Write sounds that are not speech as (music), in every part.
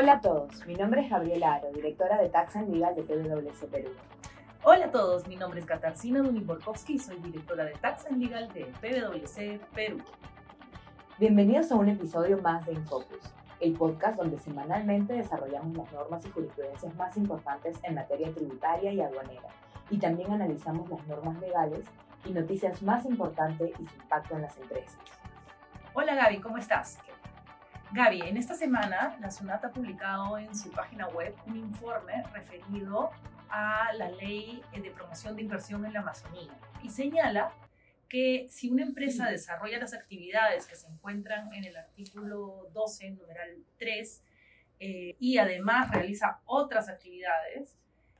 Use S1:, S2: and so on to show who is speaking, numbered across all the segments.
S1: Hola a todos, mi nombre es Gabriela Aro, directora de Tax and Legal de PwC Perú.
S2: Hola a todos, mi nombre es Katarzyna Duniborkowski, soy directora de Tax and Legal de PwC Perú.
S1: Bienvenidos a un episodio más de Infocus, el podcast donde semanalmente desarrollamos las normas y jurisprudencias más importantes en materia tributaria y aduanera, y también analizamos las normas legales y noticias más importantes y su impacto en las empresas.
S2: Hola Gaby, ¿cómo estás? Gaby, en esta semana la SUNAT ha publicado en su página web un informe referido a la ley de promoción de inversión en la Amazonía y señala que si una empresa desarrolla las actividades que se encuentran en el artículo 12, numeral 3, eh, y además realiza otras actividades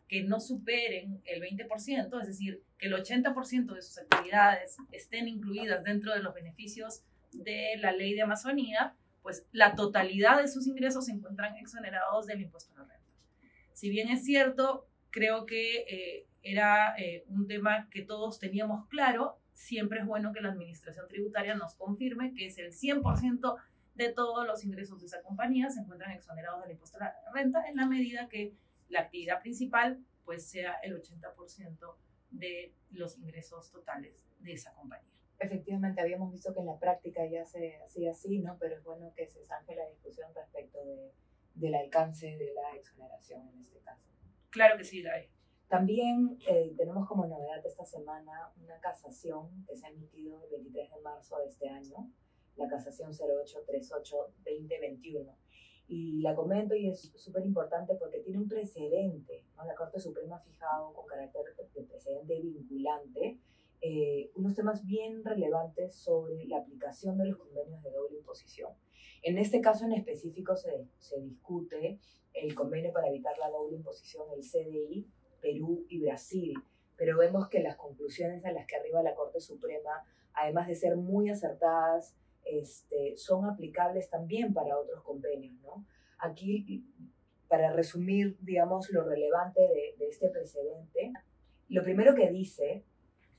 S2: que no superen el 20%, es decir, que el 80% de sus actividades estén incluidas dentro de los beneficios de la ley de Amazonía, pues la totalidad de sus ingresos se encuentran exonerados del impuesto a la renta. Si bien es cierto, creo que eh, era eh, un tema que todos teníamos claro, siempre es bueno que la administración tributaria nos confirme que es el 100% de todos los ingresos de esa compañía se encuentran exonerados del impuesto a la renta en la medida que la actividad principal pues sea el 80% de los ingresos totales de esa compañía
S1: efectivamente habíamos visto que en la práctica ya se hacía así, ¿no? Pero es bueno que se zanje la discusión respecto de, del alcance de la exoneración en este caso.
S2: Claro que sí, Gaby.
S1: También eh, tenemos como novedad esta semana una casación que se ha emitido el 23 de marzo de este año, la casación 0838-2021. Y la comento y es súper importante porque tiene un precedente, ¿no? La Corte Suprema ha fijado con carácter de precedente vinculante eh, unos temas bien relevantes sobre la aplicación de los convenios de doble imposición. En este caso en específico se, se discute el convenio para evitar la doble imposición, el CDI, Perú y Brasil, pero vemos que las conclusiones a las que arriba la Corte Suprema, además de ser muy acertadas, este, son aplicables también para otros convenios. ¿no? Aquí, para resumir, digamos, lo relevante de, de este precedente, lo primero que dice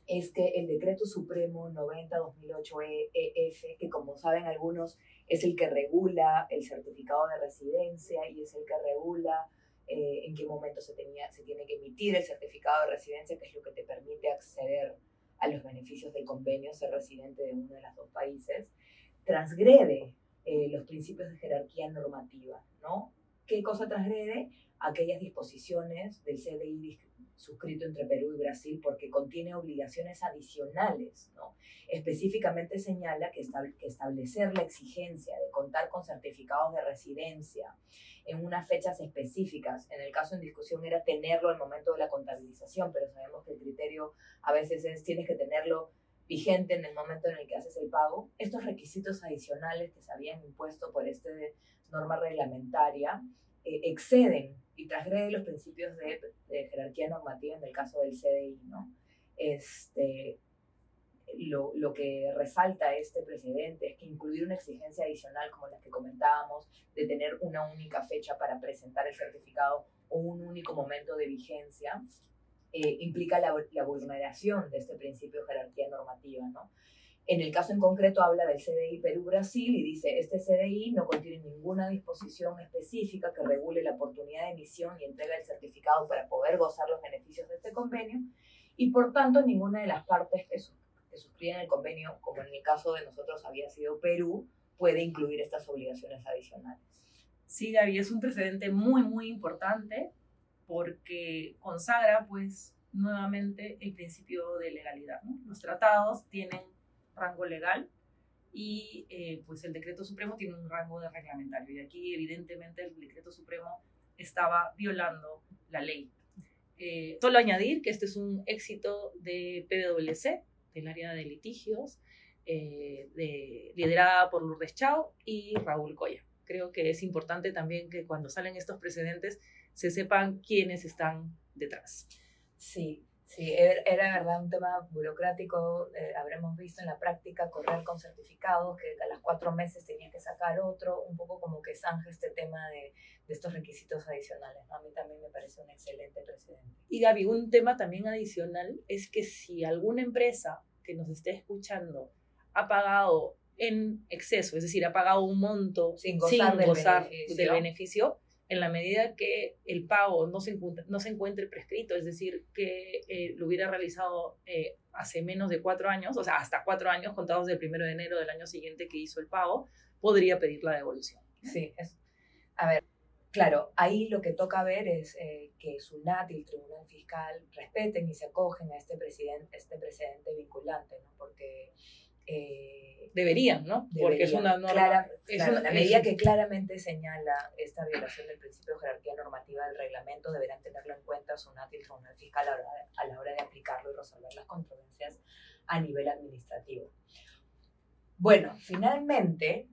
S1: es que el decreto supremo 90-2008-EF, e que como saben algunos es el que regula el certificado de residencia y es el que regula eh, en qué momento se, tenía, se tiene que emitir el certificado de residencia, que es lo que te permite acceder a los beneficios del convenio, ser residente de uno de los dos países, transgrede eh, los principios de jerarquía normativa, ¿no? ¿Qué cosa transgrede? Aquellas disposiciones del CDI suscrito entre Perú y Brasil porque contiene obligaciones adicionales. ¿no? Específicamente señala que, que establecer la exigencia de contar con certificados de residencia en unas fechas específicas, en el caso en discusión era tenerlo al momento de la contabilización, pero sabemos que el criterio a veces es tienes que tenerlo vigente en el momento en el que haces el pago. Estos requisitos adicionales que se habían impuesto por esta norma reglamentaria eh, exceden y transgrede los principios de, jerarquía normativa en el caso del CDI, ¿no? Este, lo, lo, que resalta este precedente es que incluir una exigencia adicional como la que comentábamos, de tener una única fecha para presentar el certificado o un único momento de vigencia, eh, implica la, vulneración de este principio de jerarquía normativa, ¿no? En el caso en concreto habla del CDI Perú-Brasil y dice, este CDI no contiene ninguna disposición específica que regule la oportunidad de emisión y entrega del certificado para poder gozar los beneficios de este convenio y por tanto ninguna de las partes que, suscriben el convenio, como en el caso de nosotros había sido Perú, puede incluir estas obligaciones adicionales.
S2: Sí, Gaby, es un precedente muy, muy importante porque consagra pues nuevamente el principio de legalidad. Los tratados tienen rango legal y eh, pues el decreto supremo tiene un rango de reglamentario y aquí evidentemente el decreto supremo estaba violando la ley. Eh, solo añadir que este es un éxito de PwC, del área de litigios, eh, de, liderada por Lourdes Chao y Raúl Coya. Creo que es importante también que cuando salen estos precedentes se sepan quiénes están detrás.
S1: Sí, Sí, er, era verdad un tema burocrático, eh, habremos visto en la práctica correr con certificados, que a las cuatro meses tenía que sacar otro, un poco como que zanja este tema de, de estos requisitos adicionales. A mí también me parece un excelente precedente.
S2: Y Gaby, un tema también adicional es que si alguna empresa que nos esté escuchando ha pagado en exceso, es decir, ha pagado un monto sin gozar, del, beneficio. del, beneficio. En la medida que el pago no se, no se encuentre prescrito, es decir, que eh, lo hubiera realizado eh, hace menos de cuatro años, o sea, hasta cuatro años contados del primero de enero del año siguiente que hizo el pago, podría pedir la devolución.
S1: Sí, es, a ver, claro, ahí lo que toca ver es eh, que SUNAT y el Tribunal Fiscal respeten y se acogen a este, presidente, este precedente vinculante, ¿no? Porque
S2: eh, deberían, ¿no?
S1: Porque es una norma. es una, la medida que claramente señala esta violación del principio de jerarquía normativa del reglamento deberán tenerlo en cuenta SUNAT y el Tribunal Fiscal a la, hora de, a la hora de aplicarlo y resolver las controversias a nivel administrativo. Bueno, finalmente,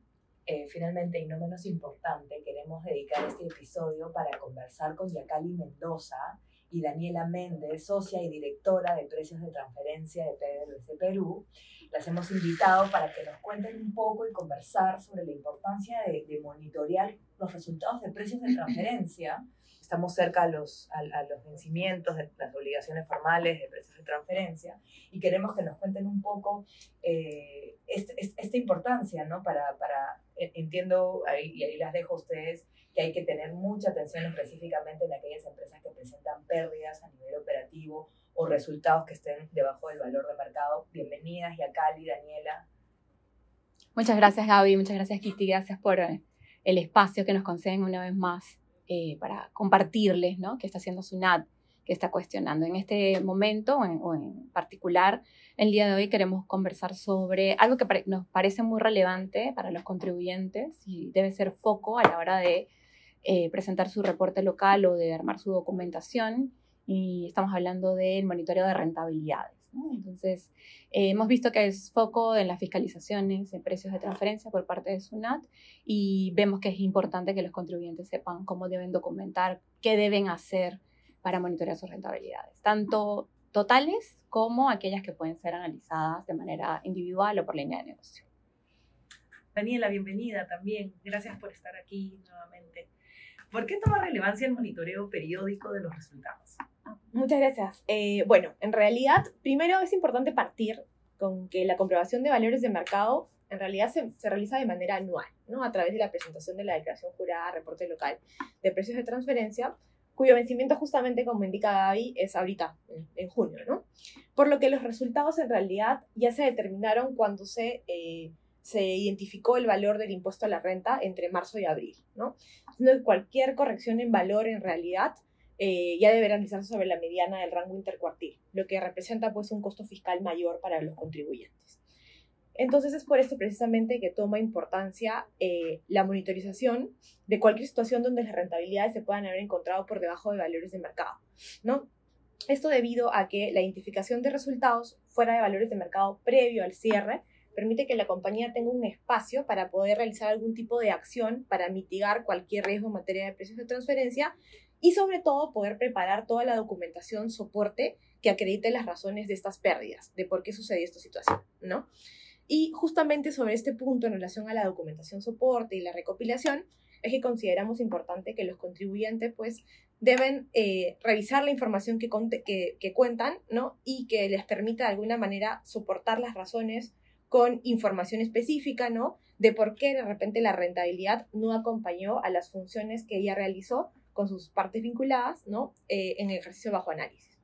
S1: eh, finalmente y no menos importante, queremos dedicar este episodio para conversar con Yacali Mendoza y Daniela Méndez, socia y directora de precios de transferencia de PwC Perú, las hemos invitado para que nos cuenten un poco y conversar sobre la importancia de, de monitorear los resultados de precios de (laughs) transferencia. Estamos cerca a los, a, los vencimientos de las obligaciones formales de precios de transferencia y queremos que nos cuenten un poco eh, este, esta importancia, ¿no? Para, para entiendo, ahí, y ahí las dejo a ustedes, que hay que tener mucha atención específicamente en aquellas empresas que presentan pérdidas a nivel operativo o resultados que estén debajo del valor de mercado. Bienvenidas, Yacali, Daniela.
S3: Muchas gracias, Gaby. Muchas gracias, Kitty. Gracias por eh, el espacio que nos conceden una vez más eh, para compartirles ¿no? qué está haciendo SUNAT, que está cuestionando. En este momento, o en, particular, el día de hoy queremos conversar sobre algo que nos parece muy relevante para los contribuyentes y debe ser foco a la hora de eh, presentar su reporte local o de armar su documentación y estamos hablando del monitoreo de rentabilidades. Entonces, eh, hemos visto que es foco en las fiscalizaciones en precios de transferencia por parte de SUNAT y vemos que es importante que los contribuyentes sepan cómo deben documentar, qué deben hacer para monitorear sus rentabilidades, tanto totales como aquellas que pueden ser analizadas de manera individual o por línea de negocio.
S2: Daniela, bienvenida también. Gracias por estar aquí nuevamente. ¿Por qué toma relevancia el monitoreo periódico de los resultados?
S4: Muchas gracias. Eh, bueno, en realidad, primero es importante partir con que la comprobación de valores de mercado en realidad se, realiza de manera anual, ¿no? A través de la presentación de la declaración jurada, reporte local de precios de transferencia, cuyo vencimiento justamente, como indica Gaby, es ahorita, en, junio, ¿no? Por lo que los resultados en realidad ya se determinaron cuando se, eh, se identificó el valor del impuesto a la renta entre marzo y abril, ¿no? Entonces, cualquier corrección en valor en realidad eh, ya deberá realizarse sobre la mediana del rango intercuartil, lo que representa pues un costo fiscal mayor para los contribuyentes. Entonces es por esto precisamente que toma importancia eh, la monitorización de cualquier situación donde las rentabilidades se puedan haber encontrado por debajo de valores de mercado, ¿no? Esto debido a que la identificación de resultados fuera de valores de mercado previo al cierre permite que la compañía tenga un espacio para poder realizar algún tipo de acción para mitigar cualquier riesgo en materia de precios de transferencia y sobre todo poder preparar toda la documentación soporte que acredite las razones de estas pérdidas, de por qué sucedió esta situación, ¿no? Y justamente sobre este punto en relación a la documentación soporte y la recopilación, es que consideramos importante que los contribuyentes pues deben eh, revisar la información que, que, que, cuentan, ¿no? Y que les permita de alguna manera soportar las razones con información específica, ¿no? De por qué de repente la rentabilidad no acompañó a las funciones que ella realizó con sus partes vinculadas, ¿no? Eh, en el ejercicio bajo análisis.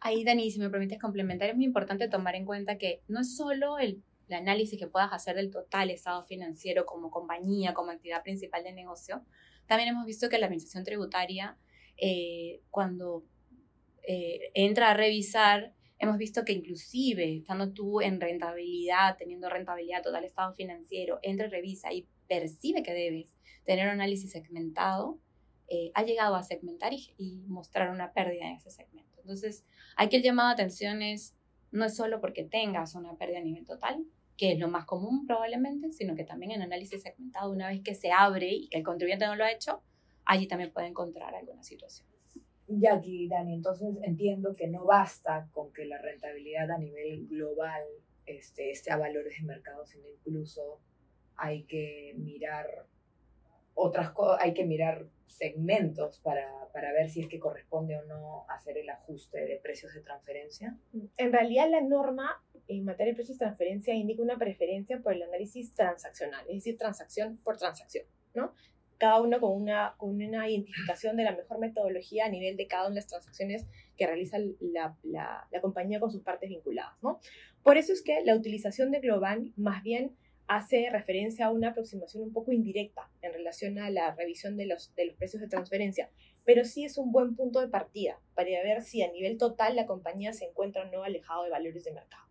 S3: Ahí, Dani, si me permites complementar, es muy importante tomar en cuenta que no es solo el, el análisis que puedas hacer del total estado financiero como compañía, como actividad principal de negocio, también hemos visto que la administración tributaria, eh, cuando eh, entra a revisar, hemos visto que inclusive estando tú en rentabilidad, teniendo rentabilidad total estado financiero, entra, revisa y percibe que debes tener un análisis segmentado, eh, ha llegado a segmentar y, mostrar una pérdida en ese segmento. Entonces, aquí el llamado de atención es, no es solo porque tengas una pérdida a nivel total, que es lo más común probablemente, sino que también en análisis segmentado, una vez que se abre y que el contribuyente no lo ha hecho, allí también puede encontrar alguna situación.
S1: Ya aquí, Dani, entonces entiendo que no basta con que la rentabilidad a nivel global este, esté a valores de mercado, sino incluso hay que mirar otras hay que mirar segmentos para, para, ver si es que corresponde o no hacer el ajuste de precios de transferencia?
S4: En realidad la norma en materia de precios de transferencia indica una preferencia por el análisis transaccional, es decir, transacción por transacción, ¿no? cada uno con una, con una identificación de la mejor metodología a nivel de cada una de las transacciones que realiza la, la, la compañía con sus partes vinculadas. ¿no? Por eso es que la utilización de Global más bien hace referencia a una aproximación un poco indirecta en relación a la revisión de los, de los precios de transferencia, pero sí es un buen punto de partida para ver si a nivel total la compañía se encuentra o no alejado de valores de mercado.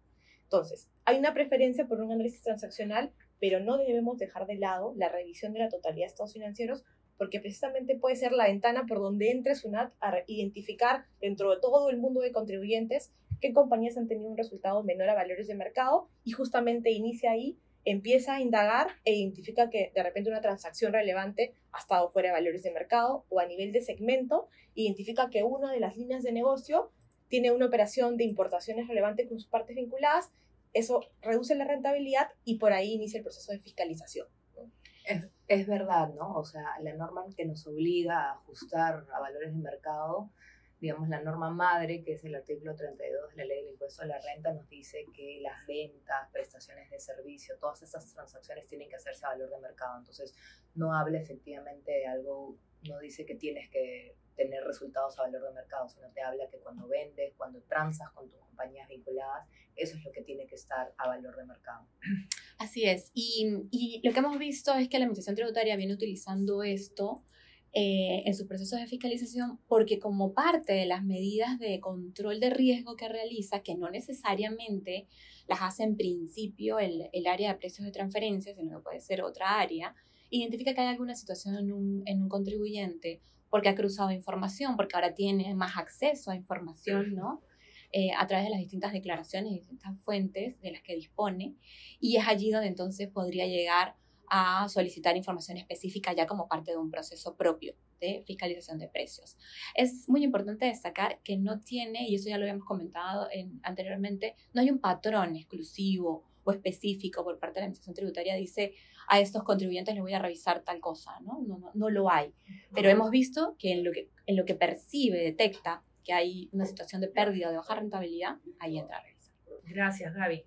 S4: Entonces, hay una preferencia por un análisis transaccional, pero no debemos dejar de lado la revisión de la totalidad de estados financieros porque precisamente puede ser la ventana por donde entre SUNAT a identificar dentro de todo el mundo de contribuyentes qué compañías han tenido un resultado menor a valores de mercado y justamente inicia ahí, empieza a indagar e identifica que de repente una transacción relevante ha estado fuera de valores de mercado o a nivel de segmento, identifica que una de las líneas de negocio tiene una operación de importaciones relevante con sus partes vinculadas, eso reduce la rentabilidad y por ahí inicia el proceso de fiscalización.
S1: Es, es, verdad, ¿no? O sea, la norma que nos obliga a ajustar a valores de mercado, digamos, la norma madre, que es el artículo 32 de la ley del impuesto a la renta, nos dice que las ventas, prestaciones de servicio, todas esas transacciones tienen que hacerse a valor de mercado. Entonces, no habla efectivamente de algo, no dice que tienes que tener resultados a valor de mercado, sino te habla que cuando vendes, cuando transas con tus compañías vinculadas, eso es lo que tiene que estar a valor de mercado.
S3: Así es. Y, y lo que hemos visto es que la Administración Tributaria viene utilizando esto eh, en sus procesos de fiscalización porque como parte de las medidas de control de riesgo que realiza, que no necesariamente las hace en principio el, el área de precios de transferencia, sino que puede ser otra área, identifica que hay alguna situación en un, en un contribuyente porque ha cruzado información, porque ahora tiene más acceso a información, ¿no? Eh, a través de las distintas declaraciones y distintas fuentes de las que dispone, y es allí donde entonces podría llegar a solicitar información específica ya como parte de un proceso propio de fiscalización de precios. Es muy importante destacar que no tiene, y eso ya lo habíamos comentado en, anteriormente, no hay un patrón exclusivo o específico por parte de la Administración Tributaria, dice, a estos contribuyentes les voy a revisar tal cosa, ¿no? No, no, no lo hay. Pero hemos visto que en, lo que en lo que percibe, detecta que hay una situación de pérdida o de baja rentabilidad, ahí entra a revisar.
S2: Gracias, Gaby.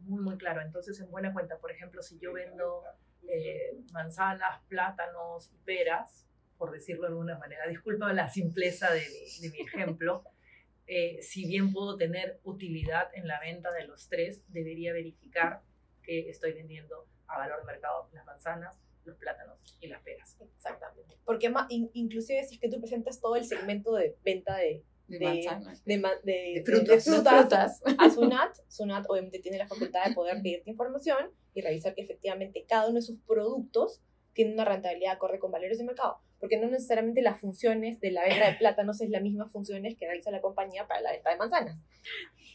S2: Muy, muy claro. Entonces, en buena cuenta, por ejemplo, si yo vendo eh, manzanas, plátanos y peras, por decirlo de alguna manera, disculpa la simpleza de, de mi ejemplo, (laughs) eh, si bien puedo tener utilidad en la venta de los tres, debería verificar que estoy vendiendo a valor de mercado las manzanas, los plátanos y las peras.
S4: Exactamente. Porque más, inclusive si es que tú presentas todo el segmento de venta de,
S3: De, manzanas.
S4: de, de-
S1: De frutas.
S4: frutas
S3: frutas. (laughs)
S4: a SUNAT, (laughs) SUNAT obviamente tiene la facultad de poder pedirte información y revisar que efectivamente cada uno de sus productos tiene una rentabilidad acorde con valores de mercado, porque no necesariamente las funciones de la venta de plátanos es las mismas funciones que realiza la compañía para la venta de manzanas.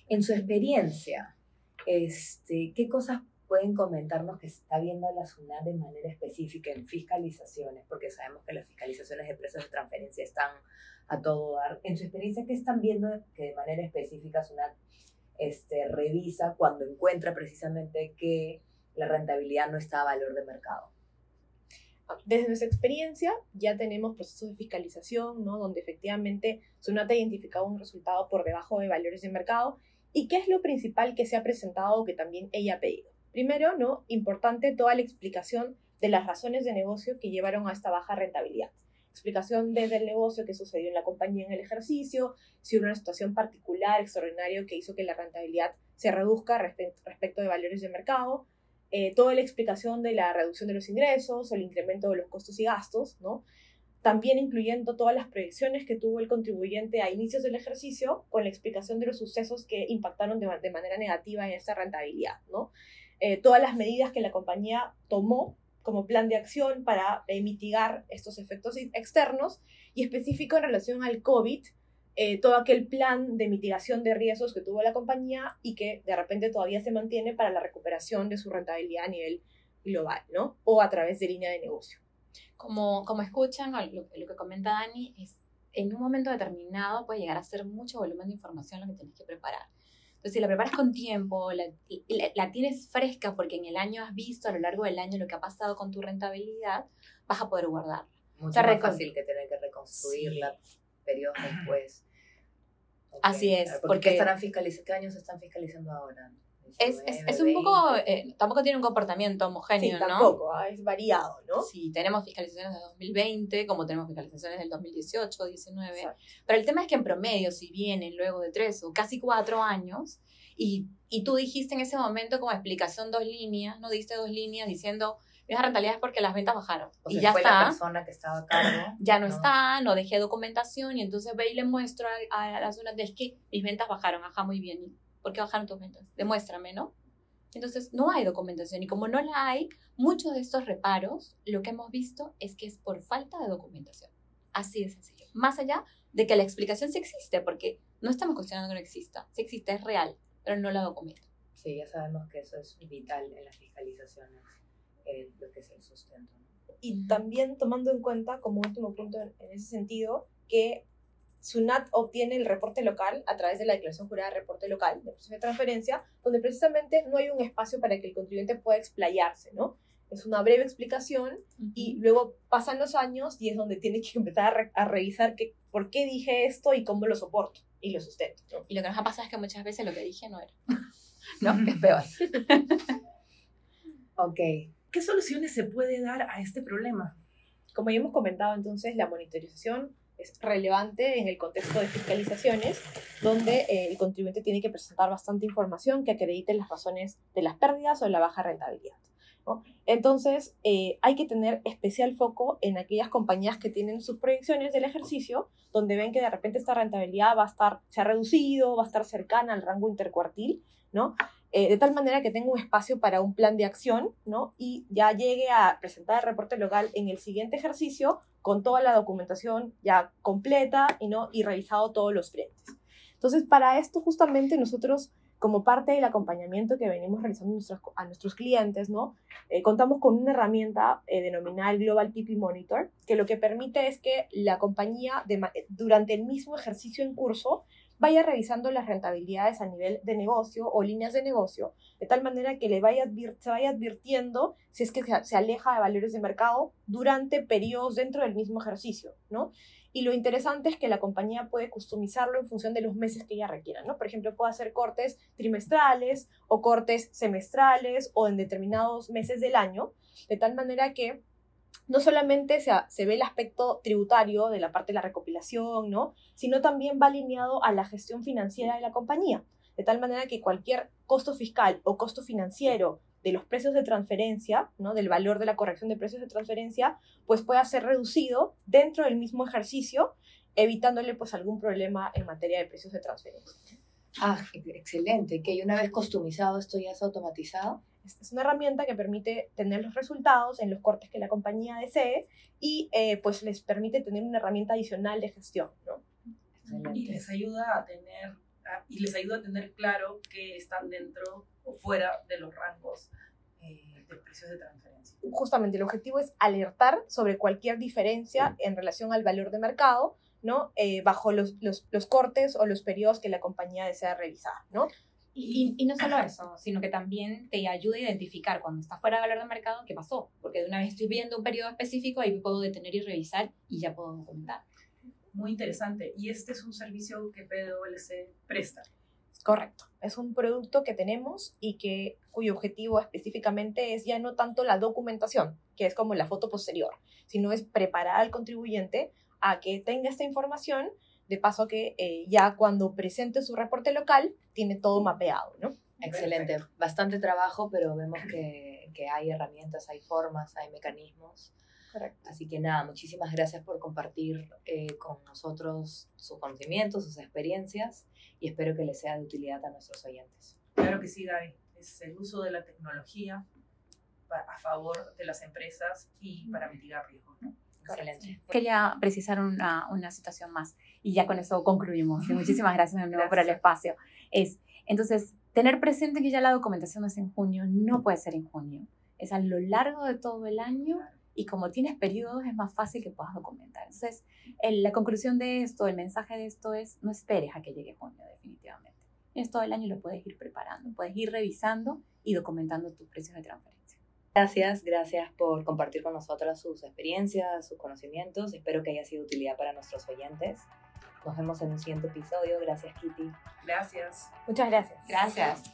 S1: En su experiencia, este, ¿qué cosas pueden comentarnos que se está viendo la SUNAT de manera específica en fiscalizaciones? Porque sabemos que las fiscalizaciones de precios de transferencia están a todo dar. En su experiencia, ¿qué están viendo que de manera específica SUNAT este, revisa cuando encuentra precisamente que la rentabilidad no está a valor de mercado?
S4: Desde nuestra experiencia ya tenemos procesos de fiscalización, ¿no? donde efectivamente SUNAT ha identificado un resultado por debajo de valores de mercado. ¿Y qué es lo principal que se ha presentado que también ella ha pedido? Primero, ¿no? importante toda la explicación de las razones de negocio que llevaron a esta baja rentabilidad. Explicación desde el negocio que sucedió en la compañía en el ejercicio, si hubo una situación particular, extraordinaria, que hizo que la rentabilidad se reduzca respe- respecto de valores de mercado, eh, toda la explicación de la reducción de los ingresos o el incremento de los costos y gastos, ¿no? También incluyendo todas las proyecciones que tuvo el contribuyente a inicios del ejercicio con la explicación de los sucesos que impactaron de, de manera negativa en esa rentabilidad, ¿no? Eh, todas las medidas que la compañía tomó como plan de acción para eh, mitigar estos efectos externos y específico en relación al COVID, eh, todo aquel plan de mitigación de riesgos que tuvo la compañía y que de repente todavía se mantiene para la recuperación de su rentabilidad a nivel global, ¿no? O a través de línea de negocio.
S3: Como, como escuchan, lo, lo que comenta Dani, es en un momento determinado puede llegar a ser mucho volumen de información lo que tienes que preparar. Entonces, si la preparas con tiempo, la, la, la tienes fresca porque en el año has visto a lo largo del año lo que ha pasado con tu rentabilidad, vas a poder guardarla.
S1: Mucho
S3: sea,
S1: más fácil que tener que reconstruirla periodos después.
S3: Así es,
S1: ¿Por
S3: porque-
S1: qué estarán fiscalizando? ¿Qué años están fiscalizando ahora?
S3: Es, es, es un poco, eh, tampoco tiene un comportamiento homogéneo,
S4: Sí,
S3: ¿no?
S4: tampoco, ah, es variado, ¿no?
S3: Sí, tenemos fiscalizaciones de 2020, como tenemos fiscalizaciones del 2018, 19.
S4: Exacto.
S3: Pero el tema es que en promedio, si vienen luego de tres o casi cuatro años, y, y tú dijiste en ese momento como explicación dos líneas, no diste dos líneas diciendo, esa rentabilidad es porque las ventas bajaron.
S1: O
S3: y
S1: sea,
S3: ya
S1: fue la
S3: está,
S1: persona que estaba a cargo. (clears throat)
S3: ya no, está, no dejé documentación, y entonces ve y le muestro a, a la zona de es que mis ventas bajaron, ajá, muy bien. ¿Y ¿Por qué bajaron tus ventas? Demuéstrame, ¿no? Entonces, no hay documentación. Y como no la hay, muchos de estos reparos, lo que hemos visto es que es por falta de documentación. Así de sencillo. Más allá de que la explicación sí existe, porque no estamos cuestionando que no exista. Sí existe, es real, pero no la documenta.
S1: Sí, ya sabemos que eso es vital en las fiscalizaciones, eh, lo que es el sustento.
S4: Y también tomando en cuenta, como último punto en ese sentido, que SUNAT obtiene el reporte local a través de la declaración jurada de reporte local de proceso de transferencia, donde precisamente no hay un espacio para que el contribuyente pueda explayarse, ¿no? Es una breve explicación y luego pasan los años y es donde tiene que (laughs) empezar a, re- a revisar que, por qué dije esto y cómo lo soporto y lo sustento, ¿no?
S3: Y lo que nos ha pasado es que muchas veces lo que dije no era. (laughs) ¿No? Que es peor. (laughs)
S1: Ok,
S2: ¿Qué soluciones se puede dar a este problema?
S4: Como ya hemos comentado, entonces la monitorización es relevante en el contexto de fiscalizaciones, donde eh, el contribuyente tiene que presentar bastante información que acredite las razones de las pérdidas o de la baja rentabilidad. ¿no? Entonces, eh, hay que tener especial foco en aquellas compañías que tienen sus proyecciones del ejercicio, donde ven que de repente esta rentabilidad va a estar, se ha reducido, va a estar cercana al rango intercuartil, ¿no? Eh, de tal manera que tenga un espacio para un plan de acción, ¿no? Y ya llegue a presentar el reporte local en el siguiente ejercicio con toda la documentación ya completa y, ¿no? y revisado todos los frentes. Entonces, para esto justamente nosotros, como parte del acompañamiento que venimos realizando a nuestros clientes, ¿no? Eh, contamos con una herramienta eh, denominada Global PP Monitor, que lo que permite es que la compañía durante el mismo ejercicio en curso vaya revisando las rentabilidades a nivel de negocio o líneas de negocio, de tal manera que le vaya se vaya advirtiendo si es que se aleja de valores de mercado durante periodos dentro del mismo ejercicio, ¿no? Y lo interesante es que la compañía puede customizarlo en función de los meses que ella requiera, ¿no? Por ejemplo, puede hacer cortes trimestrales o cortes semestrales o en determinados meses del año, de tal manera que no solamente se, se ve el aspecto tributario de la parte de la recopilación, ¿no? Sino también va alineado a la gestión financiera de la compañía, de tal manera que cualquier costo fiscal o costo financiero de los precios de transferencia, ¿no? del valor de la corrección de precios de transferencia, pues pueda ser reducido dentro del mismo ejercicio, evitándole pues algún problema en materia de precios de transferencia.
S1: Ah, excelente. Que una vez customizado esto ya es automatizado.
S4: Es una herramienta que permite tener los resultados en los cortes que la compañía desee y eh, pues les permite tener una herramienta adicional de gestión, ¿no?
S1: Excelente.
S2: Y les ayuda a tener, y les ayuda a tener claro que están dentro o fuera de los rangos eh, de precios de transferencia.
S4: Justamente el objetivo es alertar sobre cualquier diferencia en relación al valor de mercado, ¿no? Eh, bajo los, los, los cortes o los periodos que la compañía desea revisar, ¿no?
S3: Y, y no solo eso, sino que también te ayuda a identificar cuando está fuera de valor de mercado qué pasó. Porque de una vez estoy viendo un periodo específico, ahí puedo detener y revisar y ya puedo documentar.
S2: Muy interesante. Y este es un servicio que PwC presta.
S4: Correcto. Es un producto que tenemos y que, cuyo objetivo específicamente es ya no tanto la documentación, que es como la foto posterior, sino es preparar al contribuyente a que tenga esta información, de paso que eh, ya cuando presente su reporte local tiene todo mapeado, ¿no?
S1: Excelente. Bastante trabajo, pero vemos que, que hay herramientas, hay formas, hay mecanismos.
S4: Correcto.
S1: Así que nada, muchísimas gracias por compartir eh, con nosotros sus conocimientos, sus experiencias y espero que les sea de utilidad a nuestros oyentes.
S2: Claro que sí, Gaby. Es el uso de la tecnología a favor de las empresas y para mitigar riesgos. ¿no?
S1: Excelente.
S3: Quería precisar una, una situación más y ya con eso concluimos. Y muchísimas (laughs) gracias de nuevo por el
S2: Gracias.
S3: espacio. Es, entonces, tener presente que ya la documentación es en junio, no puede ser en junio. Es a lo largo de todo el año y como tienes periodos es más fácil que puedas documentar. Entonces, el- la conclusión de esto, el mensaje de esto es, no esperes a que llegue junio definitivamente. Tienes todo el año y lo puedes ir preparando, puedes ir revisando y documentando tus precios de transferencia.
S1: Gracias, gracias por compartir con nosotras sus experiencias, sus conocimientos. Espero que haya sido de utilidad para nuestros oyentes. Nos vemos en un siguiente episodio. Gracias, Kitty.
S2: Gracias.
S4: Muchas. Gracias.
S3: gracias.